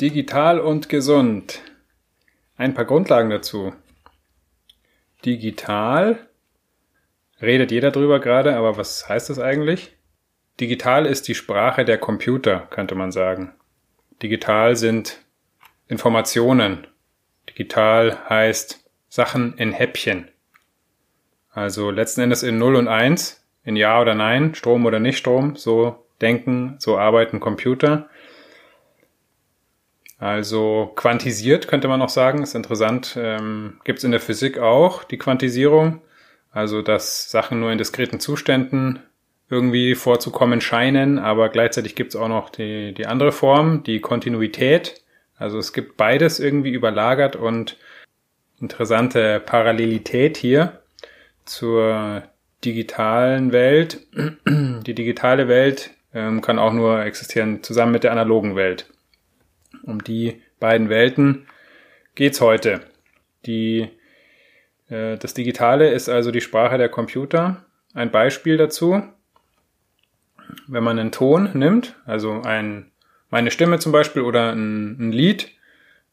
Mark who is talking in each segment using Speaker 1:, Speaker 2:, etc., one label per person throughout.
Speaker 1: Digital und gesund. Ein paar Grundlagen dazu. Digital redet jeder drüber gerade, aber was heißt das eigentlich? Digital ist die Sprache der Computer, könnte man sagen. Digital sind Informationen. Digital heißt Sachen in Häppchen. Also letzten Endes in 0 und 1, in Ja oder Nein, Strom oder nicht Strom, so denken, so arbeiten Computer. Also quantisiert könnte man noch sagen, ist interessant. Ähm, Gibt es in der Physik auch die Quantisierung, also dass Sachen nur in diskreten Zuständen irgendwie vorzukommen scheinen, aber gleichzeitig gibt es auch noch die, die andere Form, die Kontinuität. Also es gibt beides irgendwie überlagert und interessante Parallelität hier zur digitalen Welt. Die digitale Welt ähm, kann auch nur existieren zusammen mit der analogen Welt. Um die beiden Welten geht's heute. Die, äh, das Digitale ist also die Sprache der Computer. Ein Beispiel dazu. Wenn man einen Ton nimmt, also ein, meine Stimme zum Beispiel oder ein, ein Lied,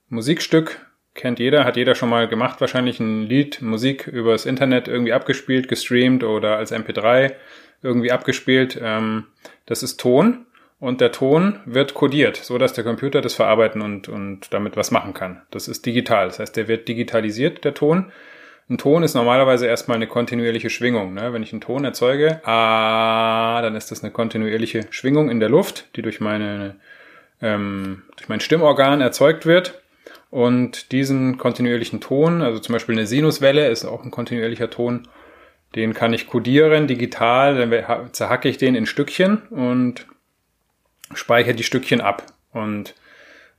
Speaker 1: Musikstück, kennt jeder, hat jeder schon mal gemacht, wahrscheinlich ein Lied, Musik übers Internet irgendwie abgespielt, gestreamt oder als MP3 irgendwie abgespielt. Ähm, das ist Ton und der Ton wird kodiert, so dass der Computer das verarbeiten und, und damit was machen kann. Das ist digital. Das heißt, der wird digitalisiert, der Ton. Ein Ton ist normalerweise erstmal eine kontinuierliche Schwingung. Ne? Wenn ich einen Ton erzeuge, ah, dann ist das eine kontinuierliche Schwingung in der Luft, die durch meine ähm, durch mein Stimmorgan erzeugt wird. Und diesen kontinuierlichen Ton, also zum Beispiel eine Sinuswelle ist auch ein kontinuierlicher Ton, den kann ich kodieren digital, dann zerhacke ich den in Stückchen und speichere die Stückchen ab. Und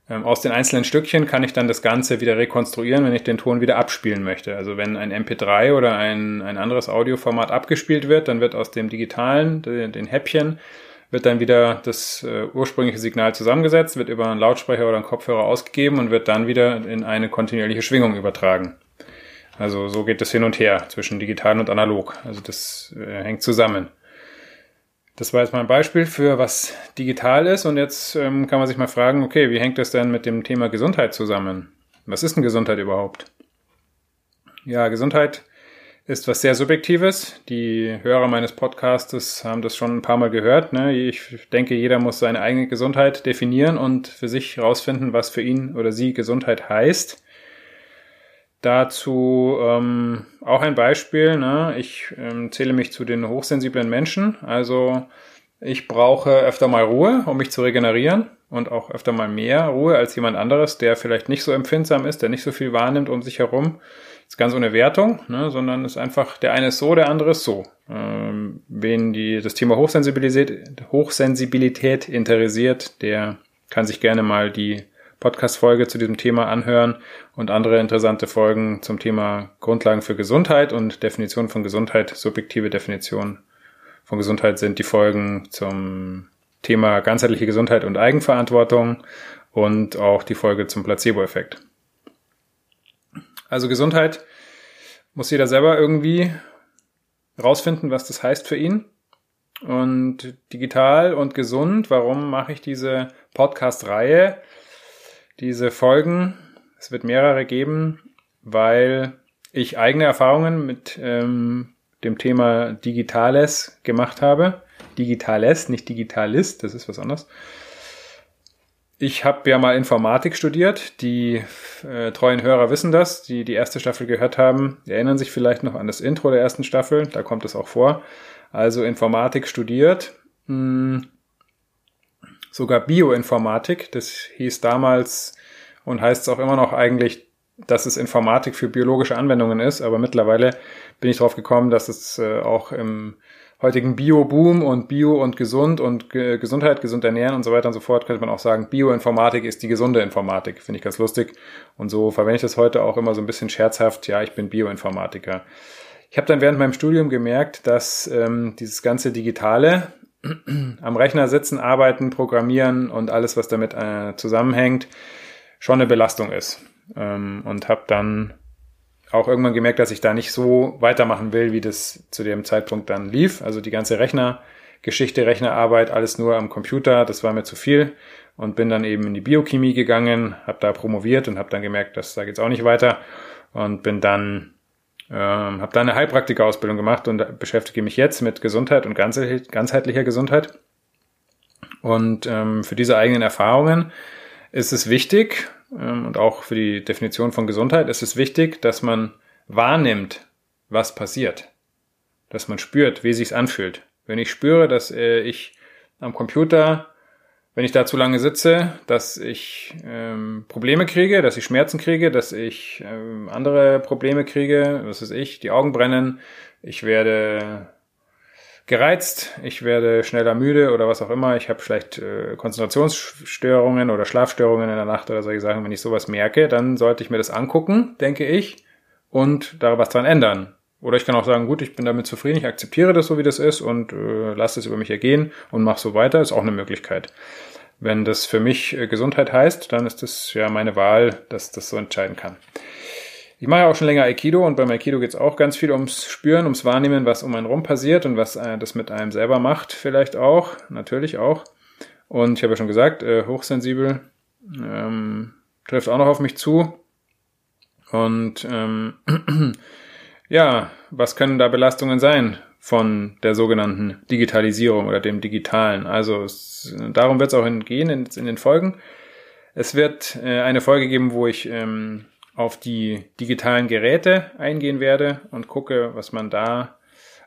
Speaker 1: ähm, aus den einzelnen Stückchen kann ich dann das Ganze wieder rekonstruieren, wenn ich den Ton wieder abspielen möchte. Also wenn ein MP3 oder ein, ein anderes Audioformat abgespielt wird, dann wird aus dem digitalen, den, den Häppchen, wird dann wieder das äh, ursprüngliche Signal zusammengesetzt, wird über einen Lautsprecher oder einen Kopfhörer ausgegeben und wird dann wieder in eine kontinuierliche Schwingung übertragen. Also so geht es hin und her zwischen digital und analog. Also das äh, hängt zusammen. Das war jetzt mal ein Beispiel für was digital ist und jetzt ähm, kann man sich mal fragen, okay, wie hängt das denn mit dem Thema Gesundheit zusammen? Was ist denn Gesundheit überhaupt? Ja, Gesundheit ist was sehr Subjektives. Die Hörer meines Podcastes haben das schon ein paar Mal gehört. Ne? Ich denke, jeder muss seine eigene Gesundheit definieren und für sich herausfinden, was für ihn oder sie Gesundheit heißt. Dazu ähm, auch ein Beispiel. Ne? Ich ähm, zähle mich zu den hochsensiblen Menschen. Also ich brauche öfter mal Ruhe, um mich zu regenerieren und auch öfter mal mehr Ruhe als jemand anderes, der vielleicht nicht so empfindsam ist, der nicht so viel wahrnimmt um sich herum. Ist ganz ohne Wertung, ne? sondern ist einfach, der eine ist so, der andere ist so. Ähm, wen die, das Thema Hochsensibilität, Hochsensibilität interessiert, der kann sich gerne mal die Podcast-Folge zu diesem Thema anhören und andere interessante Folgen zum Thema Grundlagen für Gesundheit und Definition von Gesundheit, subjektive Definition von Gesundheit sind die Folgen zum Thema ganzheitliche Gesundheit und Eigenverantwortung und auch die Folge zum Placebo-Effekt. Also Gesundheit muss jeder selber irgendwie rausfinden, was das heißt für ihn. Und digital und gesund, warum mache ich diese Podcast-Reihe? Diese Folgen. Es wird mehrere geben, weil ich eigene Erfahrungen mit ähm, dem Thema Digitales gemacht habe. Digitales, nicht Digitalist, das ist was anderes. Ich habe ja mal Informatik studiert. Die äh, treuen Hörer wissen das, die die erste Staffel gehört haben, erinnern sich vielleicht noch an das Intro der ersten Staffel, da kommt es auch vor. Also Informatik studiert. Hm, sogar Bioinformatik. Das hieß damals und heißt es auch immer noch eigentlich, dass es Informatik für biologische Anwendungen ist, aber mittlerweile bin ich darauf gekommen, dass es äh, auch im heutigen Bio-Boom und Bio und gesund und Ge Gesundheit, gesund ernähren und so weiter und so fort, könnte man auch sagen, Bioinformatik ist die gesunde Informatik. Finde ich ganz lustig. Und so verwende ich das heute auch immer so ein bisschen scherzhaft. Ja, ich bin Bioinformatiker. Ich habe dann während meinem Studium gemerkt, dass ähm, dieses ganze Digitale, am Rechner sitzen, arbeiten, programmieren und alles, was damit äh, zusammenhängt, schon eine Belastung ist. Ähm, und habe dann auch irgendwann gemerkt, dass ich da nicht so weitermachen will, wie das zu dem Zeitpunkt dann lief. Also die ganze Rechnergeschichte, Rechnerarbeit, alles nur am Computer, das war mir zu viel und bin dann eben in die Biochemie gegangen, habe da promoviert und habe dann gemerkt, dass da geht's auch nicht weiter und bin dann ähm, habe da eine Heilpraktika-Ausbildung gemacht und beschäftige mich jetzt mit Gesundheit und ganzheitlicher Gesundheit. Und ähm, für diese eigenen Erfahrungen ist es wichtig, ähm, und auch für die Definition von Gesundheit ist es wichtig, dass man wahrnimmt, was passiert. Dass man spürt, wie sich's anfühlt. Wenn ich spüre, dass äh, ich am Computer wenn ich da zu lange sitze, dass ich ähm, Probleme kriege, dass ich Schmerzen kriege, dass ich ähm, andere Probleme kriege, was weiß ich, die Augen brennen, ich werde gereizt, ich werde schneller müde oder was auch immer, ich habe vielleicht äh, Konzentrationsstörungen oder Schlafstörungen in der Nacht oder solche Sachen, wenn ich sowas merke, dann sollte ich mir das angucken, denke ich, und da was dran ändern. Oder ich kann auch sagen, gut, ich bin damit zufrieden, ich akzeptiere das so, wie das ist und äh, lasse es über mich ergehen und mache so weiter, ist auch eine Möglichkeit. Wenn das für mich äh, Gesundheit heißt, dann ist das ja meine Wahl, dass das so entscheiden kann. Ich mache ja auch schon länger Aikido und beim Aikido geht es auch ganz viel ums Spüren, ums Wahrnehmen, was um einen rum passiert und was äh, das mit einem selber macht, vielleicht auch, natürlich auch. Und ich habe ja schon gesagt, äh, hochsensibel ähm, trifft auch noch auf mich zu. Und ähm, Ja, was können da Belastungen sein von der sogenannten Digitalisierung oder dem Digitalen? Also es, darum wird es auch gehen in, in, den Folgen. Es wird äh, eine Folge geben, wo ich ähm, auf die digitalen Geräte eingehen werde und gucke, was man da,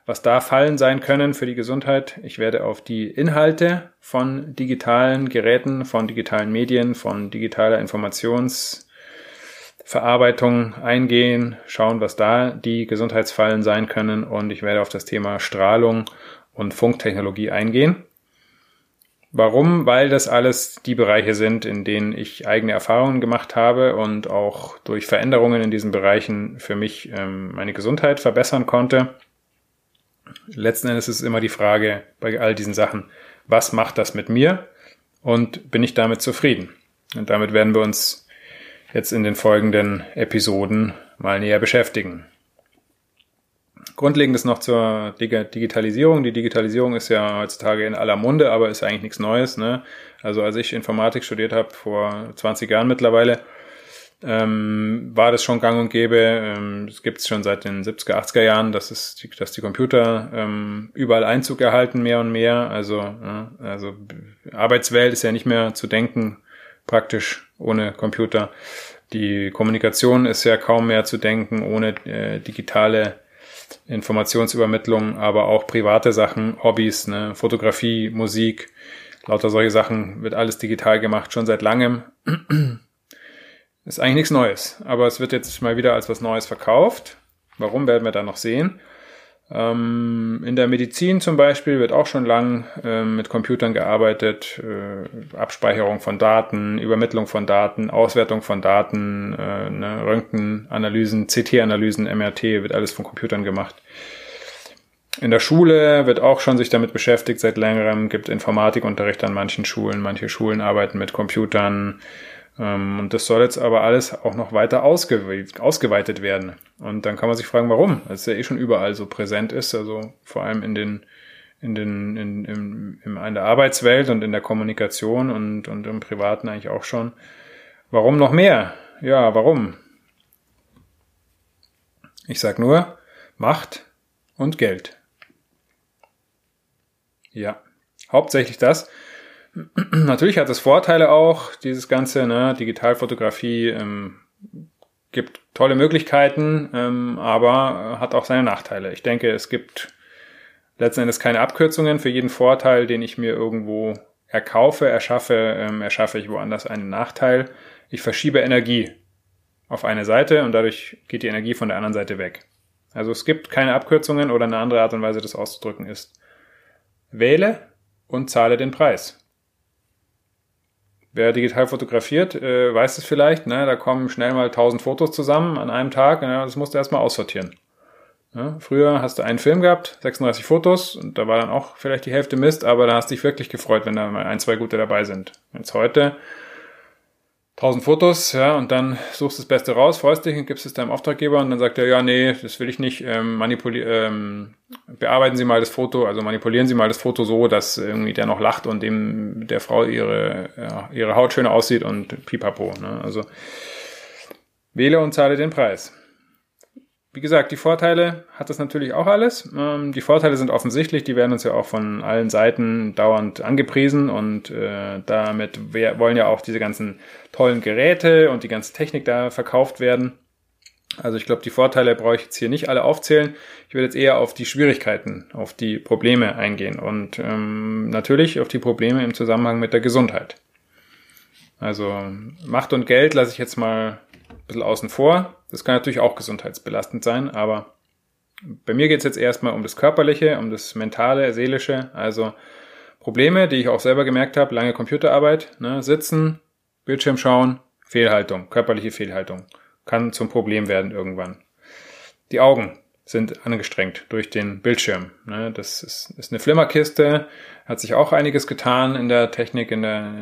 Speaker 1: was da Fallen sein können für die Gesundheit. Ich werde auf die Inhalte von digitalen Geräten, von digitalen Medien, von digitaler Informations Verarbeitung eingehen, schauen, was da die Gesundheitsfallen sein können und ich werde auf das Thema Strahlung und Funktechnologie eingehen. Warum? Weil das alles die Bereiche sind, in denen ich eigene Erfahrungen gemacht habe und auch durch Veränderungen in diesen Bereichen für mich ähm, meine Gesundheit verbessern konnte. Letzten Endes ist immer die Frage bei all diesen Sachen, was macht das mit mir und bin ich damit zufrieden? Und damit werden wir uns jetzt in den folgenden Episoden mal näher beschäftigen. Grundlegendes noch zur Digitalisierung. Die Digitalisierung ist ja heutzutage in aller Munde, aber ist eigentlich nichts Neues. Ne? Also als ich Informatik studiert habe, vor 20 Jahren mittlerweile, ähm, war das schon gang und gäbe. Ähm, es gibt es schon seit den 70er, 80er Jahren, dass, es, dass die Computer ähm, überall Einzug erhalten, mehr und mehr. Also, ja, also Arbeitswelt ist ja nicht mehr zu denken praktisch ohne Computer. Die Kommunikation ist ja kaum mehr zu denken ohne äh, digitale Informationsübermittlung, aber auch private Sachen, Hobbys, ne, Fotografie, Musik, lauter solche Sachen wird alles digital gemacht, schon seit langem. ist eigentlich nichts Neues, aber es wird jetzt mal wieder als was Neues verkauft. Warum werden wir da noch sehen? Ähm, in der Medizin zum Beispiel wird auch schon lang äh, mit Computern gearbeitet, äh, Abspeicherung von Daten, Übermittlung von Daten, Auswertung von Daten, äh, ne, Röntgenanalysen, CT-Analysen, MRT, wird alles von Computern gemacht. In der Schule wird auch schon sich damit beschäftigt seit längerem, gibt Informatikunterricht an manchen Schulen, manche Schulen arbeiten mit Computern, ähm, und das soll jetzt aber alles auch noch weiter ausgeweitet werden. Und dann kann man sich fragen, warum? Weil es ja eh schon überall so präsent ist, also vor allem in den in den in, in, in der Arbeitswelt und in der Kommunikation und, und im Privaten eigentlich auch schon. Warum noch mehr? Ja, warum? Ich sag nur Macht und Geld. Ja, hauptsächlich das. Natürlich hat es Vorteile auch, dieses ganze, ne, Digitalfotografie ähm, gibt tolle Möglichkeiten, ähm, aber hat auch seine Nachteile. Ich denke, es gibt letzten Endes keine Abkürzungen für jeden Vorteil, den ich mir irgendwo erkaufe, erschaffe, ähm, erschaffe ich woanders einen Nachteil. Ich verschiebe Energie auf eine Seite und dadurch geht die Energie von der anderen Seite weg. Also es gibt keine Abkürzungen oder eine andere Art und Weise, das auszudrücken ist. Wähle und zahle den Preis. Wer digital fotografiert, äh, weiß es vielleicht, ne? da kommen schnell mal 1000 Fotos zusammen an einem Tag, ja, das musst du erstmal aussortieren. Ja, früher hast du einen Film gehabt, 36 Fotos, und da war dann auch vielleicht die Hälfte Mist, aber da hast dich wirklich gefreut, wenn da mal ein, zwei gute dabei sind. Jetzt heute 1000 Fotos, ja, und dann suchst du das Beste raus, freust dich und gibst es deinem Auftraggeber und dann sagt er, ja, nee, das will ich nicht, ähm, ähm, bearbeiten Sie mal das Foto, also manipulieren Sie mal das Foto so, dass irgendwie der noch lacht und dem der Frau ihre, ja, ihre Haut schöner aussieht und pipapo, ne, also wähle und zahle den Preis. Wie gesagt, die Vorteile hat das natürlich auch alles. Ähm, die Vorteile sind offensichtlich, die werden uns ja auch von allen Seiten dauernd angepriesen und äh, damit wollen ja auch diese ganzen tollen Geräte und die ganze Technik da verkauft werden. Also ich glaube, die Vorteile brauche ich jetzt hier nicht alle aufzählen. Ich will jetzt eher auf die Schwierigkeiten, auf die Probleme eingehen und ähm, natürlich auf die Probleme im Zusammenhang mit der Gesundheit. Also Macht und Geld lasse ich jetzt mal ein bisschen außen vor. Das kann natürlich auch gesundheitsbelastend sein, aber bei mir geht es jetzt erstmal um das Körperliche, um das Mentale, Seelische, also Probleme, die ich auch selber gemerkt habe, lange Computerarbeit, ne, sitzen, Bildschirm schauen, Fehlhaltung, körperliche Fehlhaltung, kann zum Problem werden irgendwann. Die Augen, sind angestrengt durch den Bildschirm. Ne? Das ist, eine Flimmerkiste, hat sich auch einiges getan in der Technik, in der,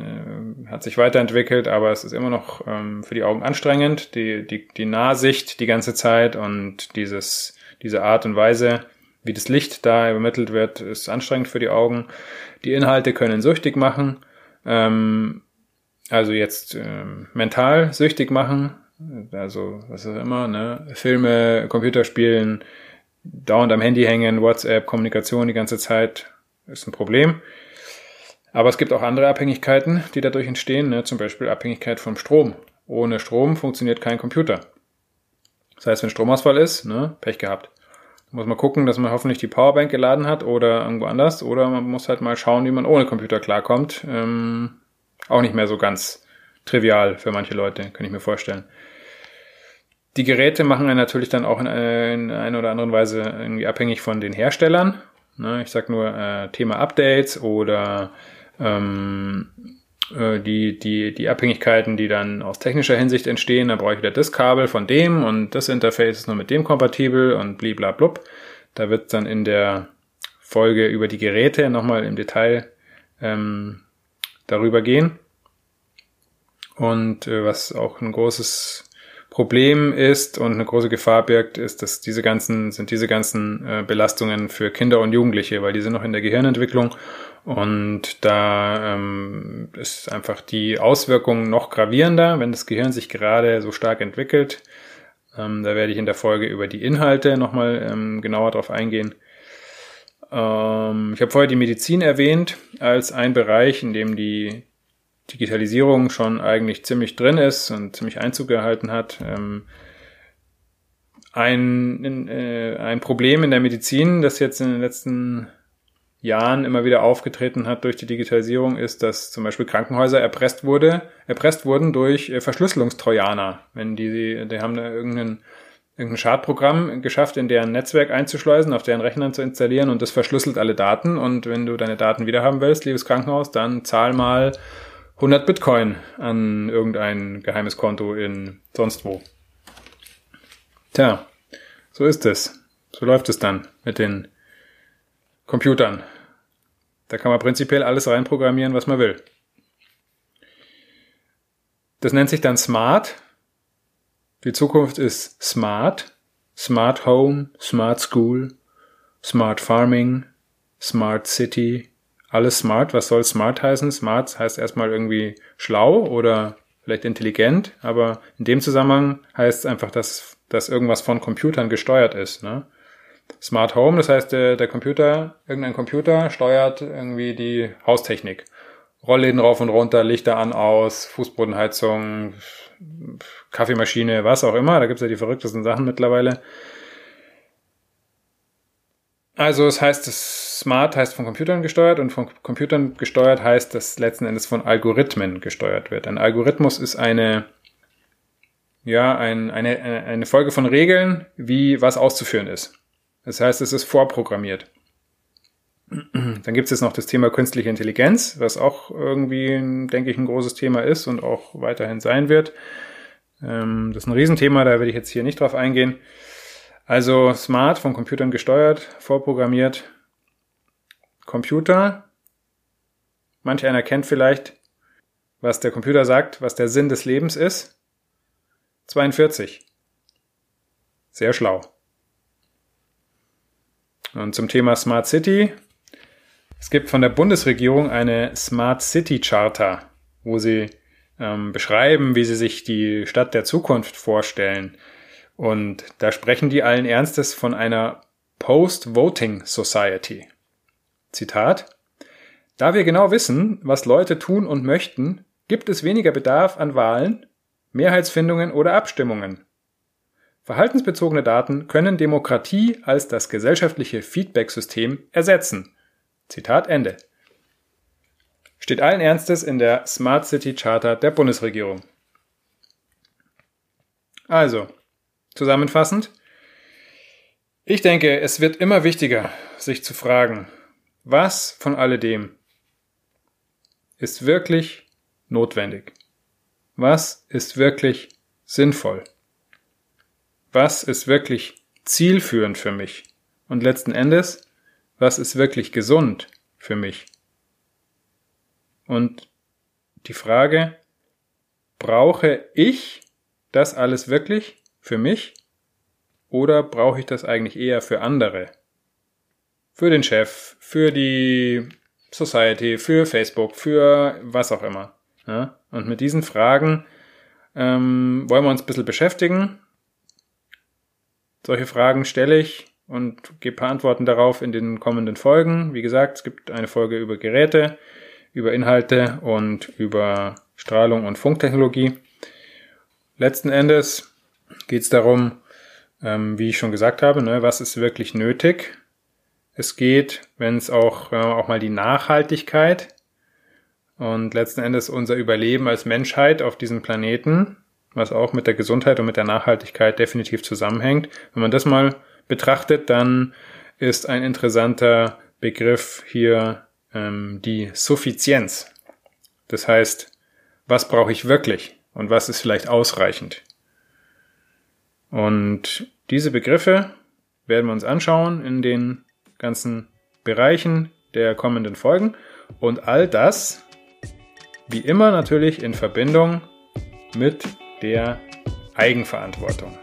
Speaker 1: äh, hat sich weiterentwickelt, aber es ist immer noch ähm, für die Augen anstrengend, die, die, die Nahsicht die ganze Zeit und dieses, diese Art und Weise, wie das Licht da übermittelt wird, ist anstrengend für die Augen. Die Inhalte können süchtig machen, ähm, also jetzt ähm, mental süchtig machen, also was auch immer, ne? Filme, Computerspielen, dauernd am Handy hängen, WhatsApp, Kommunikation die ganze Zeit ist ein Problem. Aber es gibt auch andere Abhängigkeiten, die dadurch entstehen, ne? zum Beispiel Abhängigkeit vom Strom. Ohne Strom funktioniert kein Computer. Das heißt, wenn Stromausfall ist, ne, Pech gehabt. Muss man gucken, dass man hoffentlich die Powerbank geladen hat oder irgendwo anders. Oder man muss halt mal schauen, wie man ohne Computer klarkommt. Ähm, auch nicht mehr so ganz trivial für manche Leute, kann ich mir vorstellen. Die Geräte machen einen natürlich dann auch in, in einer oder anderen Weise irgendwie abhängig von den Herstellern. Ne, ich sag nur äh, Thema Updates oder ähm, äh, die, die, die Abhängigkeiten, die dann aus technischer Hinsicht entstehen. Da brauche ich wieder das Kabel von dem und das Interface ist nur mit dem kompatibel und bliblablub. Da wird dann in der Folge über die Geräte nochmal im Detail ähm, darüber gehen. Und äh, was auch ein großes Problem ist und eine große Gefahr birgt, ist, dass diese ganzen, sind diese ganzen äh, Belastungen für Kinder und Jugendliche, weil die sind noch in der Gehirnentwicklung und da ähm, ist einfach die Auswirkung noch gravierender, wenn das Gehirn sich gerade so stark entwickelt. Ähm, da werde ich in der Folge über die Inhalte nochmal ähm, genauer drauf eingehen. Ähm, ich habe vorher die Medizin erwähnt als ein Bereich, in dem die Digitalisierung schon eigentlich ziemlich drin ist und ziemlich Einzug gehalten hat. Ähm, ein, äh, ein Problem in der Medizin, das jetzt in den letzten Jahren immer wieder aufgetreten hat durch die Digitalisierung, ist, dass zum Beispiel Krankenhäuser erpresst wurde, erpresst wurden durch äh, Verschlüsselungstrojaner. Wenn die, die haben da irgendeinen irgendein Schadprogramm geschafft, in deren Netzwerk einzuschleusen, auf deren Rechnern zu installieren und das verschlüsselt alle Daten. Und wenn du deine Daten wiederhaben willst, liebes Krankenhaus, dann zahl mal 100 Bitcoin an irgendein geheimes Konto in sonst wo. Tja, so ist es. So läuft es dann mit den Computern. Da kann man prinzipiell alles reinprogrammieren, was man will. Das nennt sich dann Smart. Die Zukunft ist Smart. Smart Home, Smart School, Smart Farming, Smart City, alles smart. Was soll smart heißen? Smart heißt erstmal irgendwie schlau oder vielleicht intelligent, aber in dem Zusammenhang heißt es einfach, dass, dass irgendwas von Computern gesteuert ist. Ne? Smart Home, das heißt, der, der Computer, irgendein Computer steuert irgendwie die Haustechnik. Rollläden rauf und runter, Lichter an, aus, Fußbodenheizung, Kaffeemaschine, was auch immer. Da gibt's ja die verrücktesten Sachen mittlerweile. Also es heißt, das Smart heißt von Computern gesteuert und von Computern gesteuert heißt, dass letzten Endes von Algorithmen gesteuert wird. Ein Algorithmus ist eine, ja, ein, eine, eine Folge von Regeln, wie was auszuführen ist. Das heißt, es ist vorprogrammiert. Dann gibt es jetzt noch das Thema künstliche Intelligenz, was auch irgendwie, denke ich, ein großes Thema ist und auch weiterhin sein wird. Ähm, das ist ein Riesenthema, da werde ich jetzt hier nicht drauf eingehen. Also smart, von Computern gesteuert, vorprogrammiert. Computer. Manch einer kennt vielleicht, was der Computer sagt, was der Sinn des Lebens ist. 42. Sehr schlau. Und zum Thema Smart City. Es gibt von der Bundesregierung eine Smart City Charta, wo sie ähm, beschreiben, wie sie sich die Stadt der Zukunft vorstellen. Und da sprechen die allen Ernstes von einer Post-Voting Society. Zitat. Da wir genau wissen, was Leute tun und möchten, gibt es weniger Bedarf an Wahlen, Mehrheitsfindungen oder Abstimmungen. Verhaltensbezogene Daten können Demokratie als das gesellschaftliche Feedback-System ersetzen. Zitat Ende. Steht allen Ernstes in der Smart City Charter der Bundesregierung. Also, zusammenfassend. Ich denke, es wird immer wichtiger, sich zu fragen, was von alledem ist wirklich notwendig? Was ist wirklich sinnvoll? was ist wirklich zielführend für mich? Und letzten Endes, was ist wirklich gesund für mich? Und die Frage, brauche ich das alles wirklich für mich? Oder brauche ich das eigentlich eher für andere? Für den Chef, für die Society, für Facebook, für was auch immer. Ja? Und mit diesen Fragen ähm, wollen wir uns ein bisschen beschäftigen solche Fragen stelle ich und gebe paar Antworten darauf in den kommenden Folgen. Wie gesagt, es gibt eine Folge über Geräte, über Inhalte und über Strahlung und Funktechnologie. Letzten Endes geht es darum, ähm, wie ich schon gesagt habe, ne, was ist wirklich nötig. Es geht, wenn es auch, äh, auch mal die Nachhaltigkeit und letzten Endes unser Überleben als Menschheit auf diesem Planeten was auch mit der Gesundheit und mit der Nachhaltigkeit definitiv zusammenhängt. Wenn man das mal betrachtet, dann ist ein interessanter Begriff hier ähm, die Suffizienz. Das heißt, was brauche ich wirklich und was ist vielleicht ausreichend? Und diese Begriffe werden wir uns anschauen in den ganzen Bereichen der kommenden Folgen und all das, wie immer natürlich in Verbindung mit der Eigenverantwortung.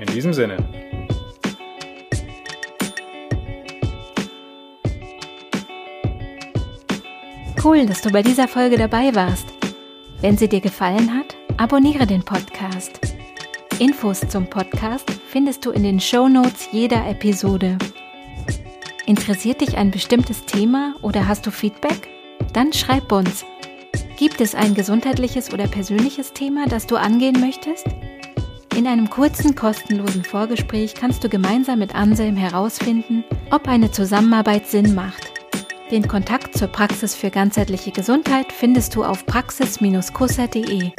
Speaker 1: In diesem Sinne.
Speaker 2: Cool, dass du bei dieser Folge dabei warst. Wenn sie dir gefallen hat, abonniere den Podcast. Infos zum Podcast findest du in den Show Notes jeder Episode. Interessiert dich ein bestimmtes Thema oder hast du Feedback? Dann schreib uns Gibt es ein gesundheitliches oder persönliches Thema, das du angehen möchtest? In einem kurzen, kostenlosen Vorgespräch kannst du gemeinsam mit Anselm herausfinden, ob eine Zusammenarbeit Sinn macht. Den Kontakt zur Praxis für ganzheitliche Gesundheit findest du auf praxis-kusser.de.